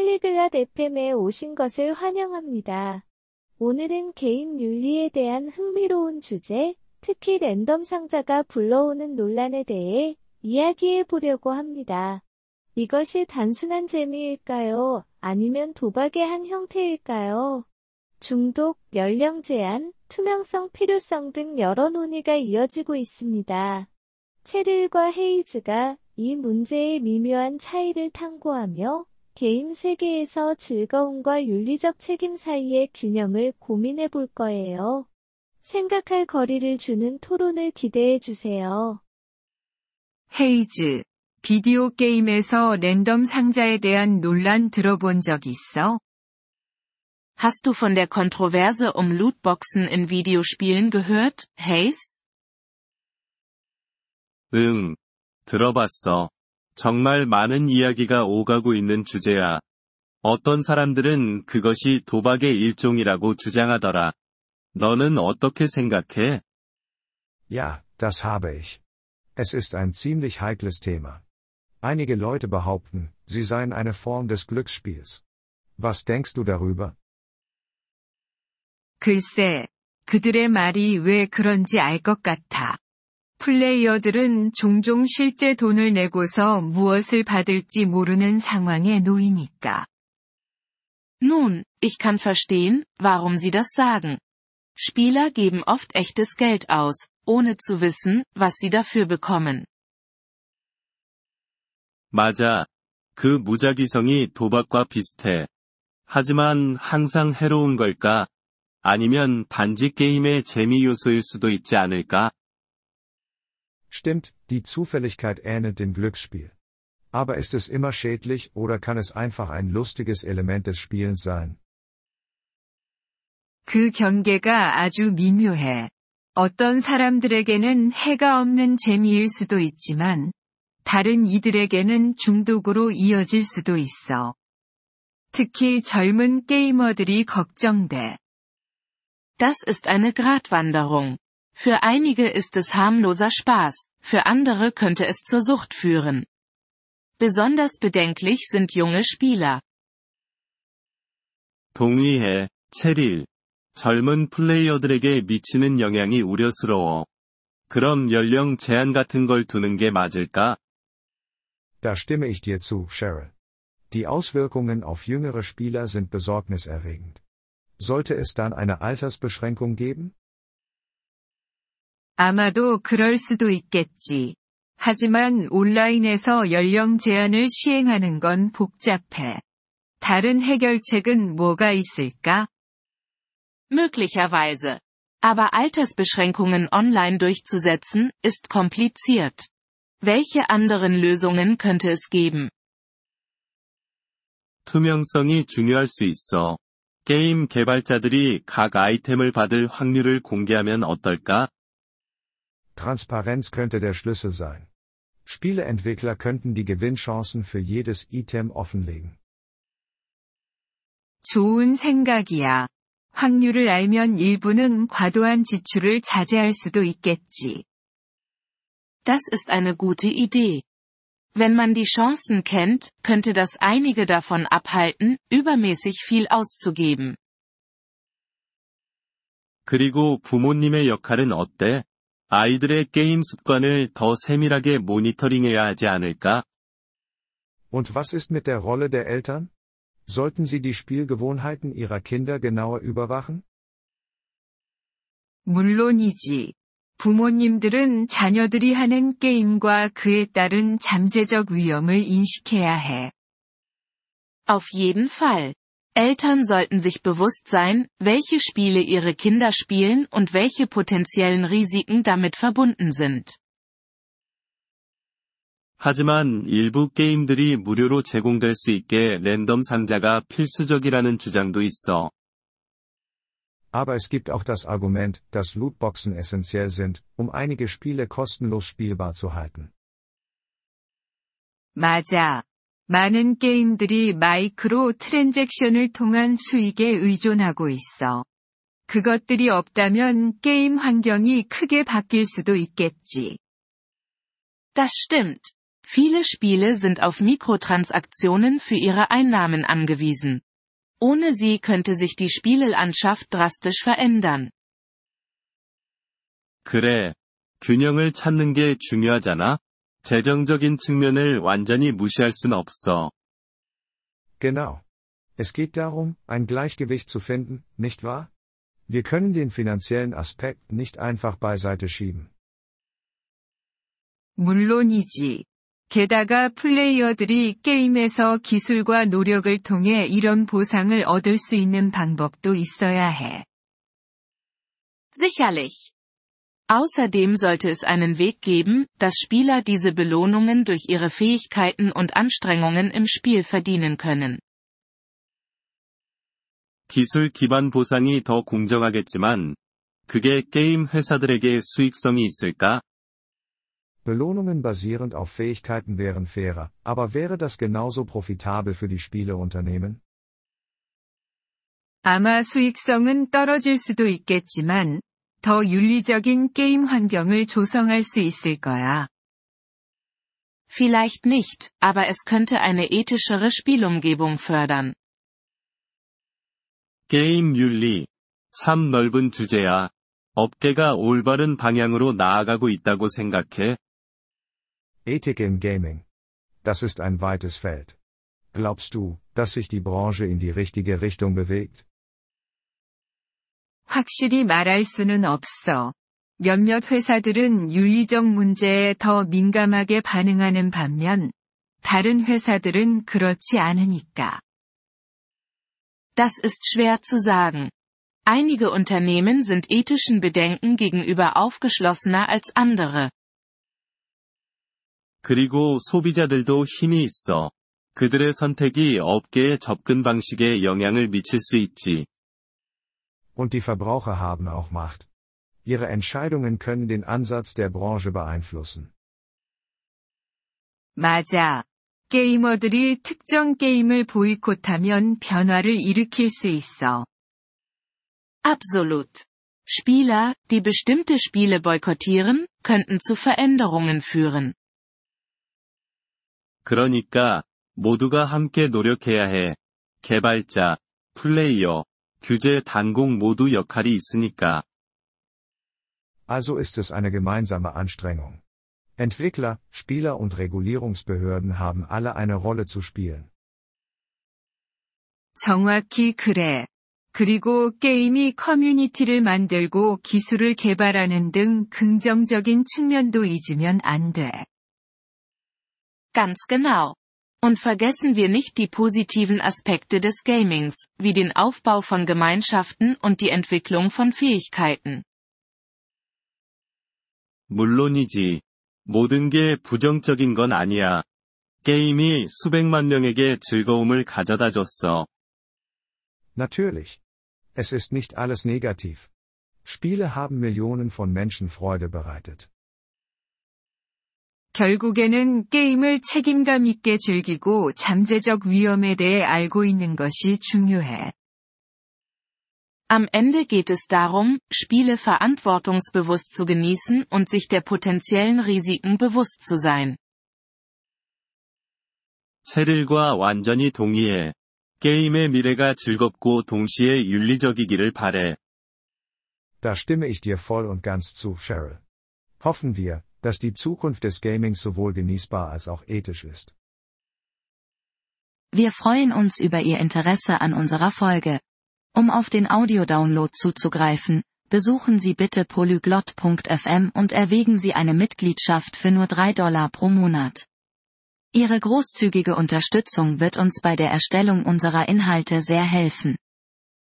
팔리글랏 FM에 오신 것을 환영합니다. 오늘은 게임 윤리에 대한 흥미로운 주제, 특히 랜덤 상자가 불러오는 논란에 대해 이야기해 보려고 합니다. 이것이 단순한 재미일까요? 아니면 도박의 한 형태일까요? 중독, 연령 제한, 투명성 필요성 등 여러 논의가 이어지고 있습니다. 체릴과 헤이즈가 이 문제의 미묘한 차이를 탐구하며 게임 세계에서 즐거움과 윤리적 책임 사이의 균형을 고민해 볼 거예요. 생각할 거리를 주는 토론을 기대해 주세요. 헤이즈, 비디오 게임에서 랜덤 상자에 대한 논란 들어본 적 있어? Hast du von der Kontroverse um Lootboxen in Videospielen gehört, Hayes? 응, 들어봤어. 정말 많은 이야기가 오가고 있는 주제야. 어떤 사람들은 그것이 도박의 일종이라고 주장하더라. 너는 어떻게 생각해? Ja, das habe ich. Es ist ein ziemlich heikles Thema. Einige Leute behaupten, sie seien eine Form des Glücksspiels. Was denkst du darüber? 글쎄, 그들의 말이 왜 그런지 알 것 같아. 플레이어들은 종종 실제 돈을 내고서 무엇을 받을지 모르는 상황에 놓이니까. Nun, ich kann verstehen, warum sie das sagen. Spieler geben oft echtes Geld aus, ohne zu wissen, was sie dafür bekommen. 맞아. 그 무작위성이 도박과 비슷해. 하지만 항상 해로운 걸까? 아니면 단지 게임의 재미 요소일 수도 있지 않을까? Stimmt, die Zufälligkeit ähnelt dem Glücksspiel. Aber ist es immer schädlich oder kann es einfach ein lustiges Element des Spielens sein? 그 경계가 아주 미묘해. 어떤 사람들에게는 해가 없는 재미일 수도 있지만, 다른 이들에게는 중독으로 이어질 수도 있어. 특히 젊은 게이머들이 걱정돼. Das ist eine Gratwanderung. Für einige ist es harmloser Spaß, für andere könnte es zur Sucht führen. Besonders bedenklich sind junge Spieler. 동의해, 체릴. 젊은 플레이어들에게 미치는 영향이 우려스러워. 그럼 연령 제한 같은 걸 두는 게 맞을까? Da stimme ich dir zu, Cheryl. Die Auswirkungen auf jüngere Spieler sind besorgniserregend. Sollte es dann eine Altersbeschränkung geben? 아마도 그럴 수도 있겠지. 하지만 온라인에서 연령 제한을 시행하는 건 복잡해. 다른 해결책은 뭐가 있을까? Möglicherweise. Aber Altersbeschränkungen online durchzusetzen, ist kompliziert. Welche anderen Lösungen könnte es geben? 투명성이 중요할 수 있어. 게임 개발자들이 각 아이템을 받을 확률을 공개하면 어떨까? Transparenz könnte der Schlüssel sein. Spieleentwickler könnten die Gewinnchancen für jedes Item offenlegen. 좋은 생각이야. 확률을 알면 일부는 과도한 지출을 자제할 수도 있겠지. Das ist eine gute Idee. Wenn man die Chancen kennt, könnte das einige davon abhalten, übermäßig viel auszugeben. 그리고 부모님의 역할은 어때? 아이들의 게임 습관을 더 세밀하게 모니터링해야 하지 않을까? Und was ist mit der Rolle der Eltern? Sollten sie die Spielgewohnheiten ihrer Kinder genauer überwachen? 물론이지. 부모님들은 자녀들이 하는 게임과 그에 따른 잠재적 위험을 인식해야 해. Auf jeden Fall. Eltern sollten sich bewusst sein, welche Spiele ihre Kinder spielen und welche potenziellen Risiken damit verbunden sind. 하지만 일부 게임들이 무료로 제공될 수 있게 랜덤 상자가 필수적이라는 주장도 있어. Aber es gibt auch das Argument, dass Lootboxen essentiell sind, um einige Spiele kostenlos spielbar zu halten. 맞아. 많은 게임들이 마이크로 트랜잭션을 통한 수익에 의존하고 있어. 그것들이 없다면 게임 환경이 크게 바뀔 수도 있겠지. Das stimmt. Viele Spiele sind auf Mikrotransaktionen für ihre Einnahmen angewiesen. Ohne sie könnte sich die Spielelandschaft drastisch verändern. 그래. 균형을 찾는 게 중요하잖아. 재정적인 측면을 완전히 무시할 순 없어. Genau. Es geht darum, ein Gleichgewicht zu finden, nicht wahr? Wir können den finanziellen Aspekt nicht einfach beiseite schieben. 물론이지. 게다가 플레이어들이 게임에서 기술과 노력을 통해 이런 보상을 얻을 수 있는 방법도 있어야 해. Sicherlich. Außerdem sollte es einen Weg geben, dass Spieler diese Belohnungen durch ihre Fähigkeiten und Anstrengungen im Spiel verdienen können. 기술 기반 보상이 더 공정하겠지만, 그게 게임 회사들에게 수익성이 있을까? Belohnungen basierend auf Fähigkeiten wären fairer, aber wäre das genauso profitabel für die Spieleunternehmen? 아마 수익성은 떨어질 수도 있겠지만, 더 윤리적인 게임 환경을 조성할 수 있을 거야. Vielleicht nicht, aber es könnte eine ethischere Spielumgebung fördern. 게임 윤리. 참 넓은 주제야. 업계가 올바른 방향으로 나아가고 있다고 생각해? Ethik im Gaming. Das ist ein weites Feld. Glaubst du, dass sich die Branche in die richtige Richtung bewegt? 확실히 말할 수는 없어. 몇몇 회사들은 윤리적 문제에 더 민감하게 반응하는 반면, 다른 회사들은 그렇지 않으니까. Das ist schwer zu sagen. Einige Unternehmen sind ethischen Bedenken gegenüber aufgeschlossener als andere. 그리고 소비자들도 힘이 있어. 그들의 선택이 업계의 접근 방식에 영향을 미칠 수 있지. Und die Verbraucher haben auch Macht. Ihre Entscheidungen können den Ansatz der Branche beeinflussen. 맞아. 게이머들이 특정 게임을 보이콧하면 변화를 일으킬 수 있어. Absolut. Spieler, die bestimmte Spiele boykottieren, könnten zu Veränderungen führen. 그러니까, 모두가 함께 노력해야 해. 개발자, 플레이어, 규제 단공 모두 역할이 있으니까. Also ist es eine gemeinsame Anstrengung. Entwickler, Spieler und Regulierungsbehörden haben alle eine Rolle zu spielen. 정확히 그래. 그리고 게임이 커뮤니티를 만들고 기술을 개발하는 등 긍정적인 측면도 잊으면 안 돼. Ganz genau. Und vergessen wir nicht die positiven Aspekte des Gamings, wie den Aufbau von Gemeinschaften und die Entwicklung von Fähigkeiten. 물론이지. 모든 게 부정적인 건 아니야. 게임이 수백만 명에게 즐거움을 가져다 줬어. Natürlich. Es ist nicht alles negativ. Spiele haben Millionen von Menschen Freude bereitet. 결국에는 게임을 책임감 있게 즐기고 잠재적 위험에 대해 알고 있는 것이 중요해. Am Ende geht es darum, Spiele verantwortungsbewusst zu genießen und sich der potenziellen Risiken bewusst zu sein. 체릴과 완전히 동의해. 게임의 미래가 즐겁고 동시에 윤리적이기를 바래. Da stimme ich dir voll und ganz zu, Cheryl. Hoffen wir, dass die Zukunft des Gamings sowohl genießbar als auch ethisch ist. Wir freuen uns über Ihr Interesse an unserer Folge. Um auf den Audiodownload zuzugreifen, besuchen Sie bitte polyglot.fm und erwägen Sie eine Mitgliedschaft für nur 3 Dollar pro Monat. Ihre großzügige Unterstützung wird uns bei der Erstellung unserer Inhalte sehr helfen.